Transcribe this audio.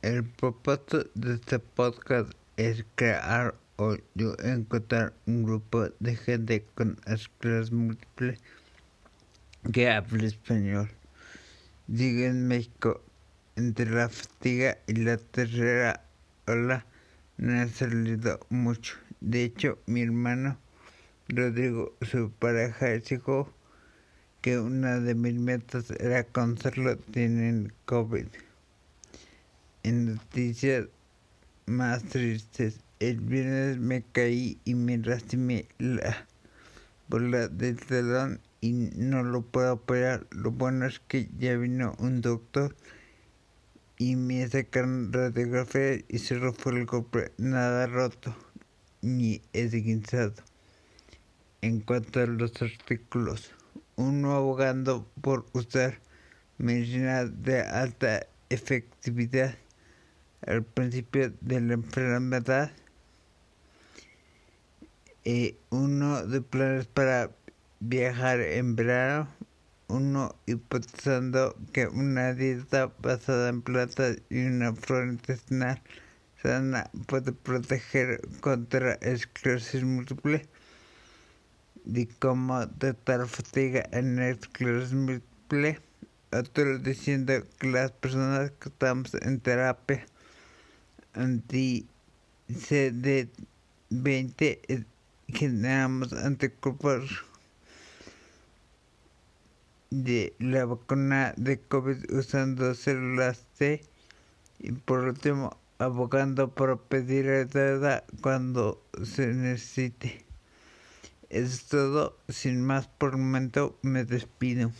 El propósito de este podcast es crear o yo encontrar un grupo de gente con esclerosis múltiple que hable español. Digo en México, entre la fatiga y la tercera ola no ha salido mucho. De hecho, mi hermano Rodrigo, su pareja, dijo que una de mis metas era conocerlo, tienen COVID. En noticias más tristes, el viernes me caí y me lastimé la bola del talón y no lo puedo operar. Lo bueno es que ya vino un doctor y me sacaron radiografía y solo fue el golpe, nada roto ni esguinzado. En cuanto a los artículos, uno abogando por usar medicina de alta efectividad al principio de la enfermedad, eh, uno de planes para viajar en verano, uno hipotizando que una dieta basada en plantas y una flora intestinal sana puede proteger contra esclerosis múltiple, de cómo tratar fatiga en esclerosis múltiple, otro diciendo que las personas que estamos en terapia anti-CD20 generamos anticuerpos de la vacuna de COVID usando células T y por último abogando por pedir ayuda cuando se necesite. Es todo, sin más por el momento me despido.